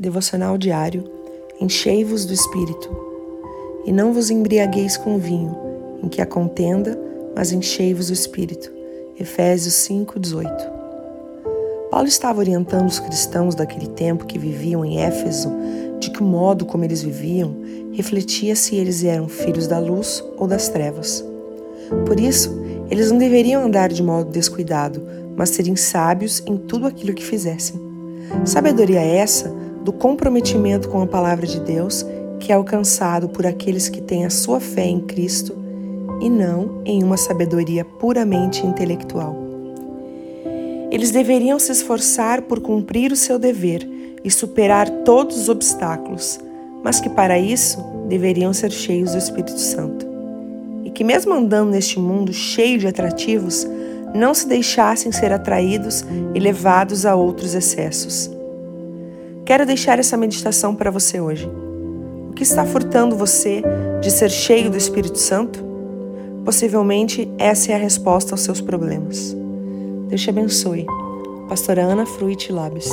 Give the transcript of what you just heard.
Devocional diário. Enchei-vos do Espírito. E não vos embriagueis com vinho, em que há contenda, mas enchei-vos do Espírito. Efésios 5:18. Paulo estava orientando os cristãos daquele tempo que viviam em Éfeso de que o modo como eles viviam refletia se eles eram filhos da luz ou das trevas. Por isso, eles não deveriam andar de modo descuidado, mas serem sábios em tudo aquilo que fizessem. Sabedoria essa do comprometimento com a palavra de Deus que é alcançado por aqueles que têm a sua fé em Cristo e não em uma sabedoria puramente intelectual. Eles deveriam se esforçar por cumprir o seu dever e superar todos os obstáculos, mas que para isso deveriam ser cheios do Espírito Santo. E que, mesmo andando neste mundo cheio de atrativos, não se deixassem ser atraídos e levados a outros excessos. Quero deixar essa meditação para você hoje. O que está furtando você de ser cheio do Espírito Santo? Possivelmente essa é a resposta aos seus problemas. Deus te abençoe. Pastora Ana Fruit Labes.